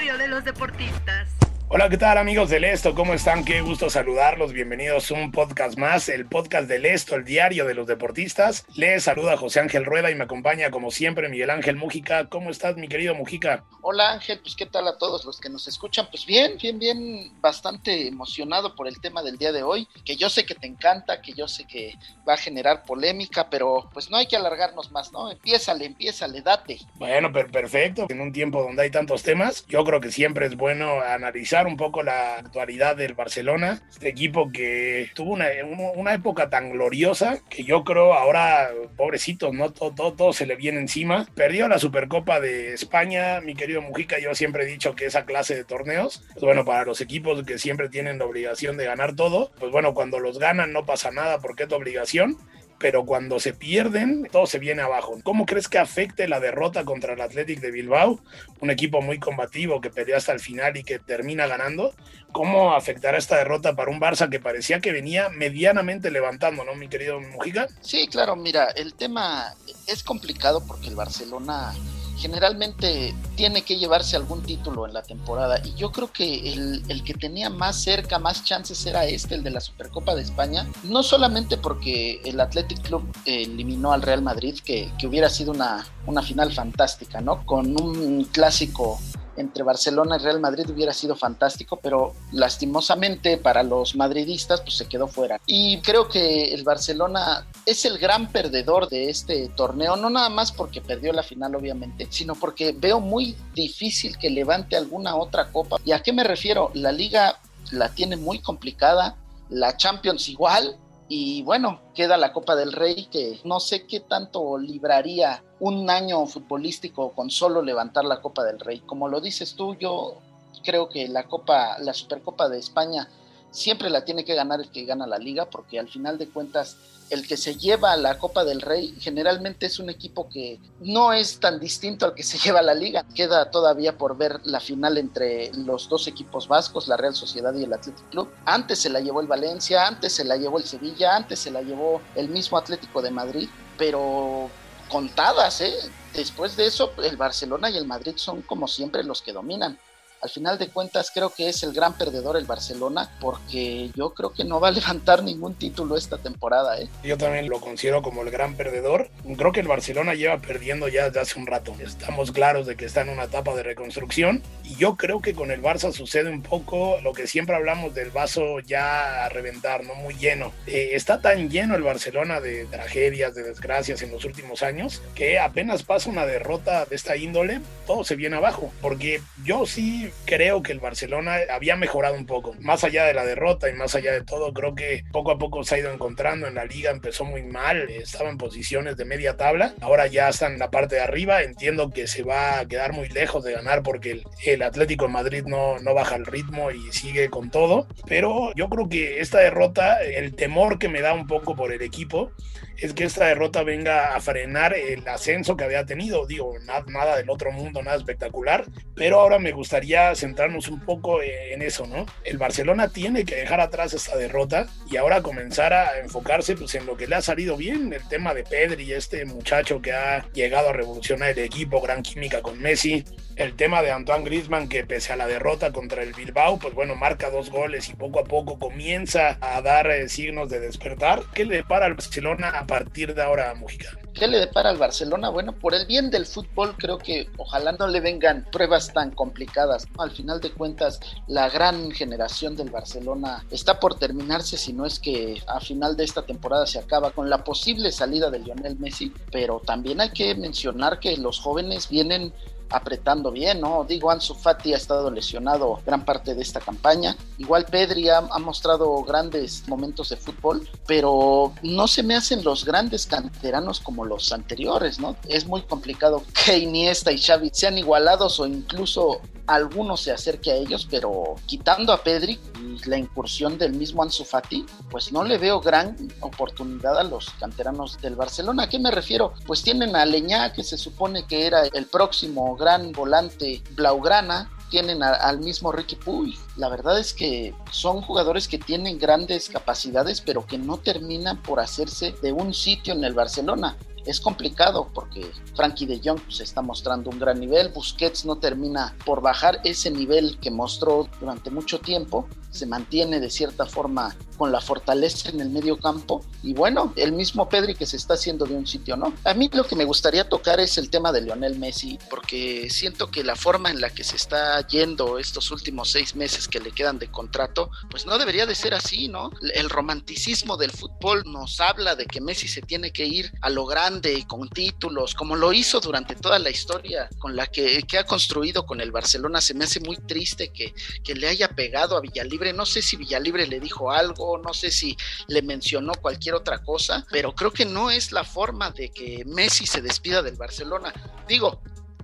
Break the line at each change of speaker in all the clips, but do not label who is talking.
Diario de los deportistas.
Hola, ¿qué tal amigos del Esto? ¿Cómo están? Qué gusto saludarlos. Bienvenidos a un podcast más, el podcast del Esto, el diario de los deportistas. Les saluda José Ángel Rueda y me acompaña como siempre Miguel Ángel Mujica. ¿Cómo estás, mi querido Mujica?
Hola Ángel, pues qué tal a todos los que nos escuchan. Pues bien, bien, bien, bastante emocionado por el tema del día de hoy, que yo sé que te encanta, que yo sé que va a generar polémica, pero pues no hay que alargarnos más, ¿no? Empiézale, empiézale, date.
Bueno, per perfecto. En un tiempo donde hay tantos temas, yo creo que siempre es bueno analizar un poco la actualidad del Barcelona, este equipo que tuvo una, una época tan gloriosa que yo creo ahora, pobrecito, ¿no? Todo, todo, se le viene encima. Perdió la Supercopa de España, mi querido Mujica, yo siempre he dicho que esa clase de torneos, pues bueno, para los equipos que siempre tienen la obligación de ganar todo, pues bueno, cuando los ganan no pasa nada porque es tu obligación pero cuando se pierden, todo se viene abajo. ¿Cómo crees que afecte la derrota contra el Athletic de Bilbao? Un equipo muy combativo que peleó hasta el final y que termina ganando. ¿Cómo afectará esta derrota para un Barça que parecía que venía medianamente levantando, ¿no, mi querido Mujica?
Sí, claro, mira, el tema es complicado porque el Barcelona generalmente tiene que llevarse algún título en la temporada y yo creo que el, el, que tenía más cerca, más chances era este, el de la Supercopa de España, no solamente porque el Athletic Club eliminó al Real Madrid, que, que hubiera sido una, una final fantástica, ¿no? Con un clásico entre Barcelona y Real Madrid hubiera sido fantástico, pero lastimosamente para los madridistas pues se quedó fuera. Y creo que el Barcelona es el gran perdedor de este torneo, no nada más porque perdió la final obviamente, sino porque veo muy difícil que levante alguna otra copa. ¿Y a qué me refiero? La liga la tiene muy complicada, la Champions igual, y bueno, queda la Copa del Rey que no sé qué tanto libraría un año futbolístico con solo levantar la Copa del Rey. Como lo dices tú, yo creo que la Copa, la Supercopa de España siempre la tiene que ganar el que gana la liga, porque al final de cuentas el que se lleva la Copa del Rey generalmente es un equipo que no es tan distinto al que se lleva la liga. Queda todavía por ver la final entre los dos equipos vascos, la Real Sociedad y el Athletic Club. Antes se la llevó el Valencia, antes se la llevó el Sevilla, antes se la llevó el mismo Atlético de Madrid, pero contadas, ¿eh? Después de eso, el Barcelona y el Madrid son como siempre los que dominan al final de cuentas creo que es el gran perdedor el Barcelona porque yo creo que no va a levantar ningún título esta temporada. ¿eh?
Yo también lo considero como el gran perdedor. Creo que el Barcelona lleva perdiendo ya desde hace un rato. Estamos claros de que está en una etapa de reconstrucción y yo creo que con el Barça sucede un poco lo que siempre hablamos del vaso ya a reventar, no muy lleno. Eh, está tan lleno el Barcelona de tragedias, de desgracias en los últimos años que apenas pasa una derrota de esta índole, todo se viene abajo. Porque yo sí creo que el Barcelona había mejorado un poco. Más allá de la derrota y más allá de todo, creo que poco a poco se ha ido encontrando en la liga. Empezó muy mal, estaba en posiciones de media tabla. Ahora ya está en la parte de arriba. Entiendo que se va a quedar muy lejos de ganar porque el, el Atlético de Madrid no, no baja el ritmo y sigue con todo. Pero yo creo que esta derrota, el temor que me da un poco por el equipo, es que esta derrota venga a frenar el ascenso que había tenido. Digo, nada, nada del otro mundo, nada espectacular. Pero ahora me gustaría centrarnos un poco en eso, ¿no? El Barcelona tiene que dejar atrás esta derrota y ahora comenzar a enfocarse pues, en lo que le ha salido bien, el tema de Pedri, este muchacho que ha llegado a revolucionar el equipo, gran química con Messi, el tema de Antoine Griezmann que pese a la derrota contra el Bilbao, pues bueno, marca dos goles y poco a poco comienza a dar eh, signos de despertar. ¿Qué le depara al Barcelona a partir de ahora, Mujica?
¿Qué le depara al Barcelona? Bueno, por el bien del fútbol creo que ojalá no le vengan pruebas tan complicadas. Al final de cuentas, la gran generación del Barcelona está por terminarse, si no es que a final de esta temporada se acaba con la posible salida de Lionel Messi, pero también hay que mencionar que los jóvenes vienen apretando bien, ¿no? Digo, Ansu Fati ha estado lesionado gran parte de esta campaña. Igual Pedri ha, mostrado grandes momentos de fútbol, pero no se me hacen los grandes canteranos como los anteriores, ¿no? Es muy complicado que Iniesta y Xavi sean igualados o incluso alguno se acerque a ellos, pero quitando a Pedri la incursión del mismo Ansu Fati, pues no le veo gran oportunidad a los canteranos del Barcelona. ¿A qué me refiero? Pues tienen a Leñá, que se supone que era el próximo gran volante blaugrana, tienen al mismo Ricky Puy. La verdad es que son jugadores que tienen grandes capacidades, pero que no terminan por hacerse de un sitio en el Barcelona. Es complicado porque Frankie de Jong se está mostrando un gran nivel, Busquets no termina por bajar ese nivel que mostró durante mucho tiempo, se mantiene de cierta forma con la fortaleza en el medio campo y bueno, el mismo Pedri que se está haciendo de un sitio, ¿no? A mí lo que me gustaría tocar es el tema de Lionel Messi porque siento que la forma en la que se está yendo estos últimos seis meses que le quedan de contrato, pues no debería de ser así, ¿no? El romanticismo del fútbol nos habla de que Messi se tiene que ir a lo grande y con títulos, como lo hizo durante toda la historia con la que, que ha construido con el Barcelona. Se me hace muy triste que, que le haya pegado a Villalibre no sé si Villalibre le dijo algo, no sé si le mencionó cualquier otra cosa, pero creo que no es la forma de que Messi se despida del Barcelona. Digo,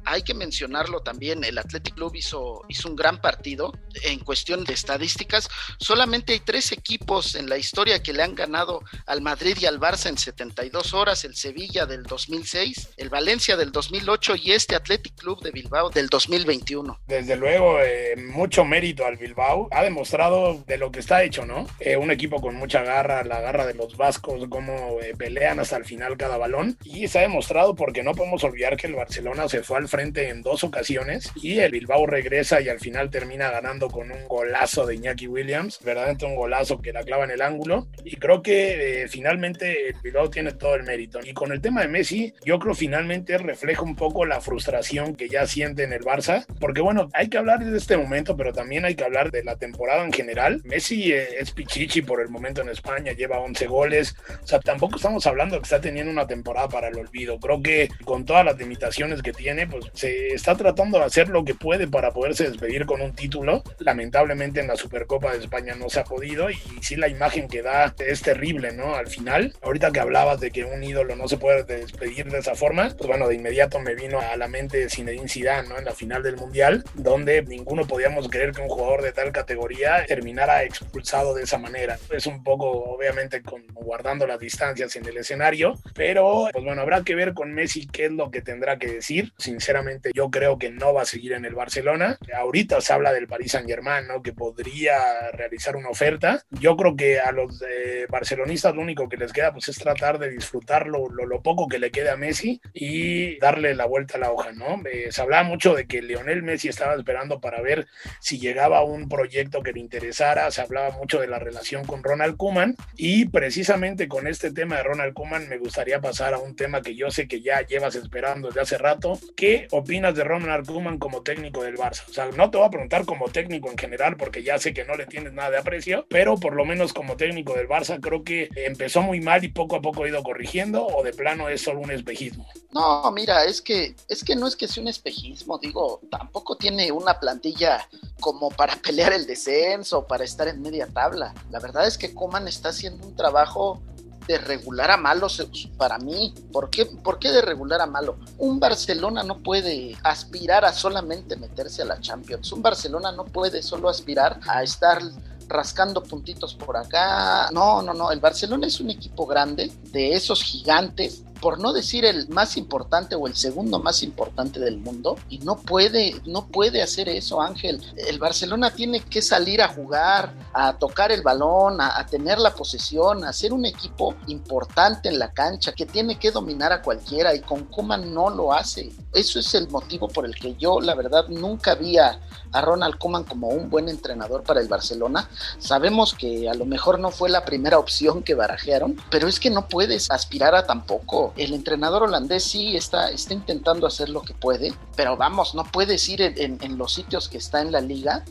hay que mencionarlo también, el Athletic Club hizo, hizo un gran partido en cuestión de estadísticas. Solamente hay tres equipos en la historia que le han ganado al Madrid y al Barça en 72 horas, el Sevilla del 2006, el Valencia del 2008 y este Athletic Club de Bilbao del 2021.
Desde luego, eh, mucho mérito al Bilbao. Ha demostrado de lo que está hecho, ¿no? Eh, un equipo con mucha garra, la garra de los vascos, cómo eh, pelean hasta el final cada balón. Y se ha demostrado porque no podemos olvidar que el Barcelona se fue al frente en dos ocasiones y el Bilbao regresa y al final termina ganando con un golazo de Iñaki Williams, verdaderamente un golazo que la clava en el ángulo y creo que eh, finalmente el Bilbao tiene todo el mérito. Y con el tema de Messi, yo creo finalmente refleja un poco la frustración que ya siente en el Barça, porque bueno, hay que hablar de este momento, pero también hay que hablar de la temporada en general. Messi eh, es pichichi por el momento en España, lleva 11 goles, o sea, tampoco estamos hablando que está teniendo una temporada para el olvido. Creo que con todas las limitaciones que tiene, pues se está tratando de hacer lo que puede para poderse despedir con un título. Lamentablemente en la Supercopa de España no se ha podido y sí la imagen que da es terrible, ¿no? Al final, ahorita que hablabas de que un ídolo no se puede despedir de esa forma, pues bueno, de inmediato me vino a la mente Zinedine Zidane, ¿no? En la final del Mundial, donde ninguno podíamos creer que un jugador de tal categoría terminara expulsado de esa manera. Es un poco, obviamente, con, guardando las distancias en el escenario, pero pues bueno, habrá que ver con Messi qué es lo que tendrá que decir. Sinceramente, yo creo que no va a seguir en el Barcelona. Ahorita se habla del Paris Saint Germain, ¿no? Que podría realizar una oferta. Yo creo que a los eh, barcelonistas lo único que les queda pues es tratar de disfrutar lo, lo, poco que le queda a Messi y darle la vuelta a la hoja, ¿no? Eh, se hablaba mucho de que Lionel Messi estaba esperando para ver si llegaba un proyecto que le interesara. Se hablaba mucho de la relación con Ronald Koeman y precisamente con este tema de Ronald Koeman me gustaría pasar a un tema que yo sé que ya llevas esperando desde hace rato. ¿Qué opinas de Ronald Koeman como técnico del Barça? O sea, no te voy a preguntar como técnico en general porque ya sé que no le tienes nada de aprecio, pero por lo menos como técnico del Barça creo que empezó muy mal y poco a poco ha ido corrigiendo o de plano es solo un espejismo.
No, mira, es que es que no es que sea un espejismo, digo, tampoco tiene una plantilla como para pelear el descenso, para estar en media tabla. La verdad es que Koeman está haciendo un trabajo de regular a malo para mí. ¿Por qué, ¿Por qué de regular a malo? Un Barcelona no puede aspirar a solamente meterse a la Champions. Un Barcelona no puede solo aspirar a estar rascando puntitos por acá. No, no, no. El Barcelona es un equipo grande, de esos gigantes, por no decir el más importante o el segundo más importante del mundo, y no puede, no puede hacer eso, Ángel. El Barcelona tiene que salir a jugar, a tocar el balón, a, tener la posesión, a ser un equipo importante en la cancha, que tiene que dominar a cualquiera, y con Kuman no lo hace. Eso es el motivo por el que yo, la verdad, nunca vi a, Ronald Koeman como un buen entrenador para el Barcelona. Sabemos que a lo mejor no fue la primera opción que barajearon, pero es que no puedes aspirar a tampoco. El entrenador holandés sí está, está intentando hacer lo que puede, pero vamos, no puedes ir en, los sitios que está en la liga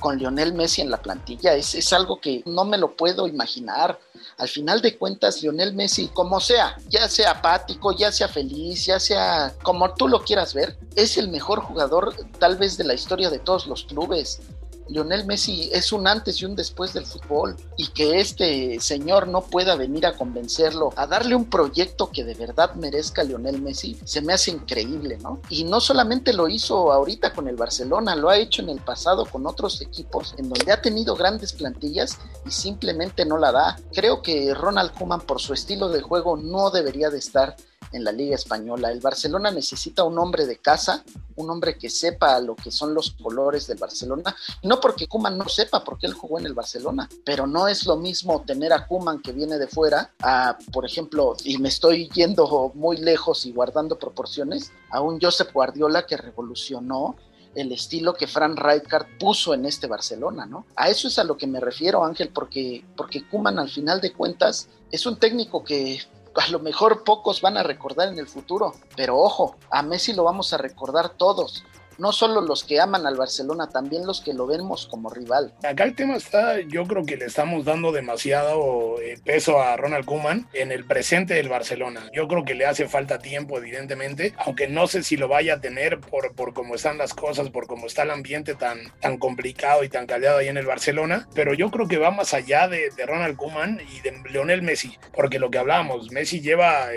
con Lionel Messi en la plantilla. Es, es, algo que no me lo puedo imaginar. Al final de cuentas, Lionel Messi, como sea, ya sea apático, ya sea feliz, ya sea como tú lo quieras ver, es el mejor jugador tal vez de la historia de todos los clubes. Lionel Messi es un antes y un después del fútbol y que este señor no pueda venir a convencerlo, a darle un proyecto que de verdad merezca a Lionel Messi, se me hace increíble, ¿no? Y no solamente lo hizo ahorita con el Barcelona, lo ha hecho en el pasado con otros equipos en donde ha tenido grandes plantillas y simplemente no la da. Creo que Ronald Koeman por su estilo de juego no debería de estar en la Liga Española. El Barcelona necesita un hombre de casa, un hombre que sepa lo que son los colores del Barcelona. no porque Kuman no sepa, porque él jugó en el Barcelona, pero no es lo mismo tener a Kuman que viene de fuera, por ejemplo, y me estoy yendo muy lejos y guardando proporciones, a un Josep Guardiola que revolucionó el estilo que Fran Rijkaard puso en este Barcelona, ¿no? A eso es a lo que me refiero, Ángel, porque, porque Kuman al final de cuentas es un técnico que a lo mejor pocos van a recordar en el futuro, pero ojo, a Messi lo vamos a recordar todos no solo los que aman al Barcelona, también los que lo vemos como rival.
Acá el tema está, yo creo que le estamos dando demasiado eh, peso a Ronald Koeman en el presente del Barcelona. Yo creo que le hace falta tiempo, evidentemente, aunque no sé si lo vaya a tener por, por cómo están las cosas, por cómo está el ambiente tan, tan complicado y tan caldeado ahí en el Barcelona, pero yo creo que va más allá de, Ronald Koeman y de Lionel Messi, porque lo que hablábamos, Messi lleva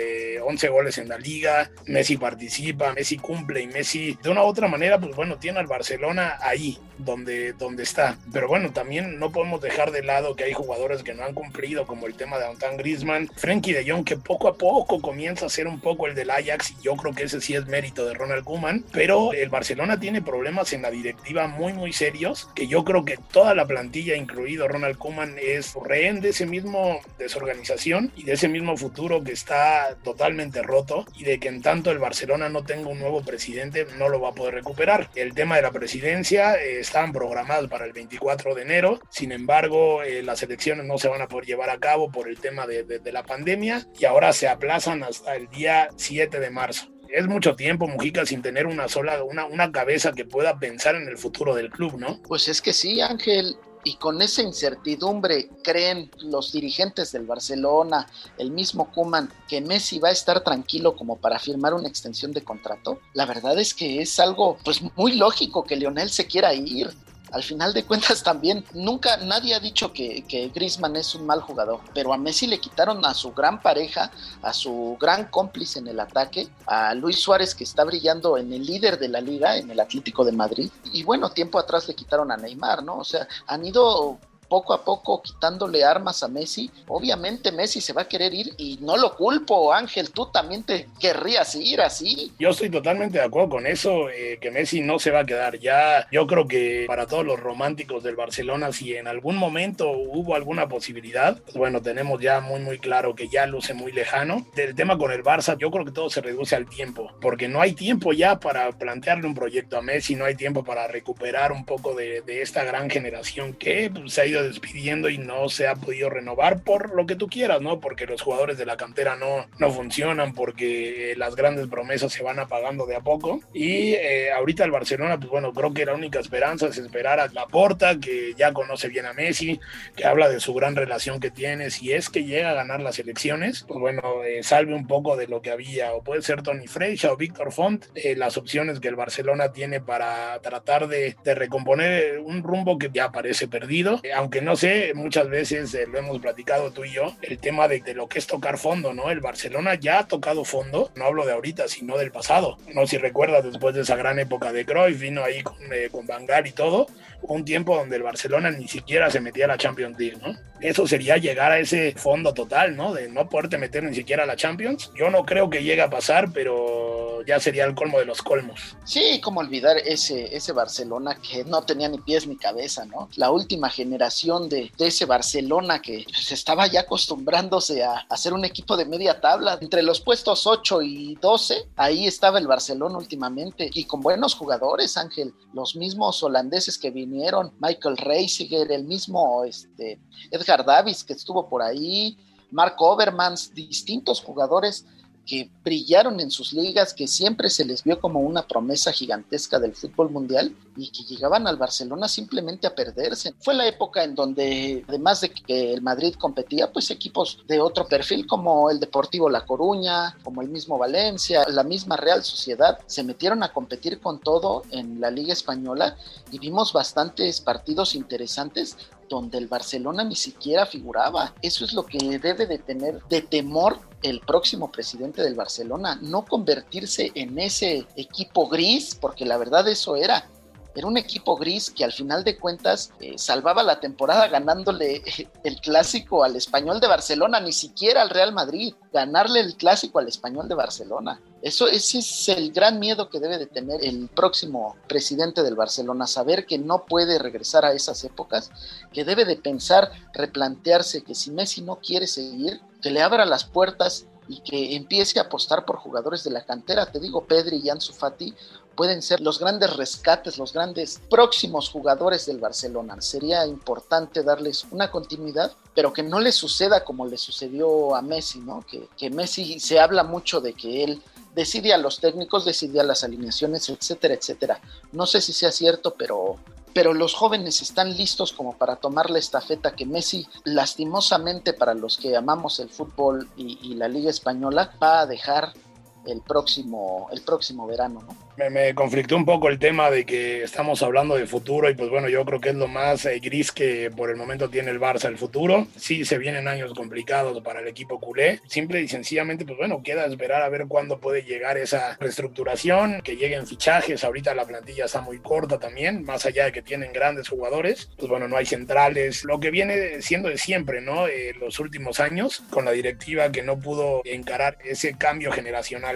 11 eh, goles en la liga, Messi participa, Messi cumple y Messi de una u otra manera pues bueno, tiene al Barcelona ahí, donde, donde está. Pero bueno, también no podemos dejar de lado que hay jugadores que no han cumplido, como el tema de Antoine Griezmann, Frenkie de Jong, que poco a poco comienza a ser un poco el del Ajax, y yo creo que ese sí es mérito de Ronald Koeman. Pero el Barcelona tiene problemas en la directiva muy, muy serios, que yo creo que toda la plantilla, incluido Ronald Koeman, es rehén de ese mismo desorganización y de ese mismo futuro que está totalmente roto, y de que en tanto el Barcelona no tenga un nuevo presidente, no lo va a poder recuperar el tema de la presidencia eh, están programados para el 24 de enero, sin embargo eh, las elecciones no se van a poder llevar a cabo por el tema de, de la pandemia y ahora se aplazan hasta el día 7 de marzo. Es mucho tiempo, Mujica, sin tener una sola, una, una cabeza que pueda pensar en el futuro del club, ¿no?
Pues es que sí, Ángel y con esa incertidumbre creen los dirigentes del Barcelona, el mismo Kuman, que Messi va a estar tranquilo como para firmar una extensión de contrato, la verdad es que es algo pues muy lógico que Lionel se quiera ir al final de cuentas también nunca nadie ha dicho que, que Griezmann es un mal jugador, pero a Messi le quitaron a su gran pareja, a su gran cómplice en el ataque, a Luis Suárez que está brillando en el líder de la liga, en el Atlético de Madrid, y bueno, tiempo atrás le quitaron a Neymar, ¿no? O sea, han ido poco a poco quitándole armas a Messi, obviamente Messi se va a querer ir y no lo culpo, Ángel, tú también te querrías ir así.
Yo estoy totalmente de acuerdo con eso, eh, que Messi no se va a quedar. Ya, yo creo que para todos los románticos del Barcelona, si en algún momento hubo alguna posibilidad, pues bueno, tenemos ya muy, muy claro que ya luce muy lejano. Del tema con el Barça, yo creo que todo se reduce al tiempo, porque no hay tiempo ya para plantearle un proyecto a Messi, no hay tiempo para recuperar un poco de, de esta gran generación que pues, se ha ido despidiendo y no se ha podido renovar por lo que tú quieras, ¿no? Porque los jugadores de la cantera no, no funcionan, porque las grandes promesas se van apagando de a poco. Y eh, ahorita el Barcelona, pues bueno, creo que la única esperanza es esperar a Laporta, que ya conoce bien a Messi, que habla de su gran relación que tiene. Si es que llega a ganar las elecciones, pues bueno, eh, salve un poco de lo que había. O puede ser Tony Freixa o Víctor Font, eh, las opciones que el Barcelona tiene para tratar de, de recomponer un rumbo que ya parece perdido, aunque que no sé, muchas veces eh, lo hemos platicado tú y yo, el tema de, lo que es tocar fondo, ¿no? El Barcelona ya ha tocado fondo, no hablo de ahorita, sino del pasado. No si recuerdas, después de esa gran época de Cruyff, vino ahí con, eh, con y todo, un tiempo donde el Barcelona ni siquiera se metía a la Champions League, ¿no? Eso sería llegar a ese fondo total, ¿no? De no poderte meter ni siquiera a la Champions. Yo no creo que llegue a pasar, pero ya sería el colmo de los colmos.
Sí, como olvidar ese, ese Barcelona que no tenía ni pies ni cabeza, ¿no? La última generación de, ese Barcelona que pues, estaba ya acostumbrándose a hacer un equipo de media tabla. Entre los puestos 8 y 12, ahí estaba el Barcelona últimamente y con buenos jugadores, Ángel. Los mismos holandeses que vinieron Michael Reisiger, el mismo este, Edgar Davis que estuvo por ahí, Mark Overmans, distintos jugadores que brillaron en sus ligas, que siempre se les vio como una promesa gigantesca del fútbol mundial y que llegaban al Barcelona simplemente a perderse. Fue la época en donde, además de que el Madrid competía, pues equipos de otro perfil como el Deportivo La Coruña, como el mismo Valencia, la misma Real Sociedad, se metieron a competir con todo en la Liga Española y vimos bastantes partidos interesantes donde el Barcelona ni siquiera figuraba. Eso es lo que debe de tener de temor el próximo presidente del Barcelona, no convertirse en ese equipo gris, porque la verdad eso era. Era un equipo gris que al final de cuentas eh, salvaba la temporada ganándole el clásico al español de Barcelona, ni siquiera al Real Madrid, ganarle el clásico al español de Barcelona. Eso ese es el gran miedo que debe de tener el próximo presidente del Barcelona, saber que no puede regresar a esas épocas, que debe de pensar, replantearse que si Messi no quiere seguir, que le abra las puertas y que empiece a apostar por jugadores de la cantera. Te digo, Pedri y Ansu Fati pueden ser los grandes rescates, los grandes próximos jugadores del Barcelona. Sería importante darles una continuidad, pero que no le suceda como le sucedió a Messi, ¿no? Que, que Messi se habla mucho de que él decide a los técnicos, decide a las alineaciones, etcétera, etcétera. No sé si sea cierto, pero pero los jóvenes están listos como para tomar la estafeta que Messi, lastimosamente para los que amamos el fútbol y, y la Liga Española, va a dejar el próximo, el próximo verano, ¿no?
Me, me, conflictó un poco el tema de que estamos hablando de futuro y pues bueno, yo creo que es lo más eh, gris que por el momento tiene el Barça el futuro. Sí, se vienen años complicados para el equipo culé. Simple y sencillamente, pues bueno, queda esperar a ver cuándo puede llegar esa reestructuración, que lleguen fichajes. Ahorita la plantilla está muy corta también, más allá de que tienen grandes jugadores. Pues bueno, no hay centrales. Lo que viene siendo de siempre, ¿no? Eh, los últimos años, con la directiva que no pudo encarar ese cambio generacional.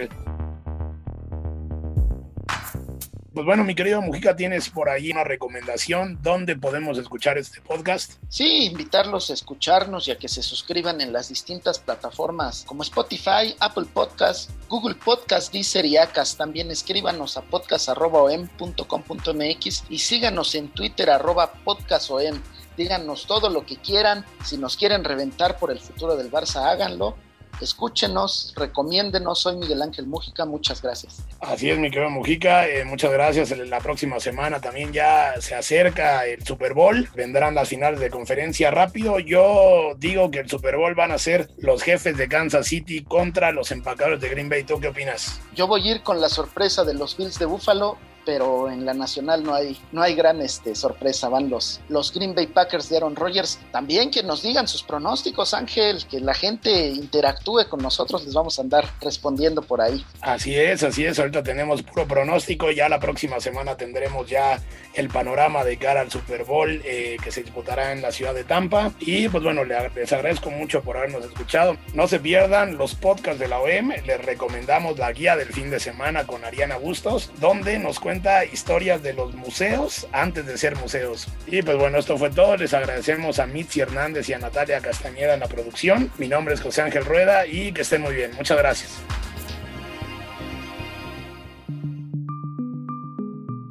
Pues bueno, mi querido Mujica, tienes por ahí una recomendación dónde podemos escuchar este podcast.
Sí, invitarlos a escucharnos y a que se suscriban en las distintas plataformas como Spotify, Apple Podcast, Google Podcast, Deezer y Acas. También escríbanos a podcast.om.com.mx y síganos en Twitter arroba podcastom. Díganos todo lo que quieran. Si nos quieren reventar por el futuro del Barça, háganlo escúchenos, recomiéndenos. Soy Miguel Ángel Mujica, muchas gracias.
Así es, mi querido Mujica, eh, muchas gracias. La próxima semana también ya se acerca el Super Bowl, vendrán las finales de conferencia rápido. Yo digo que el Super Bowl van a ser los jefes de Kansas City contra los empacadores de Green Bay. ¿Tú qué opinas?
Yo voy a ir con la sorpresa de los Bills de Buffalo pero en la nacional no hay, no hay gran este, sorpresa. Van los, los Green Bay Packers de Aaron Rodgers. También que nos digan sus pronósticos, Ángel, que la gente interactúe con nosotros, les vamos a andar respondiendo por ahí.
Así es, así es. Ahorita tenemos puro pronóstico. Ya la próxima semana tendremos ya el panorama de cara al Super Bowl eh, que se disputará en la ciudad de Tampa. Y pues bueno, les agradezco mucho por habernos escuchado. No se pierdan los podcasts de la OM. Les recomendamos la guía del fin de semana con Ariana Bustos, donde nos cuenta historias de los museos antes de ser museos. Y pues bueno, esto fue todo. Les agradecemos a Mitzi Hernández y a Natalia Castañeda en la producción. Mi nombre es José Ángel Rueda y que estén muy bien. Muchas gracias.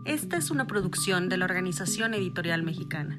Esta es una producción de la Organización Editorial Mexicana.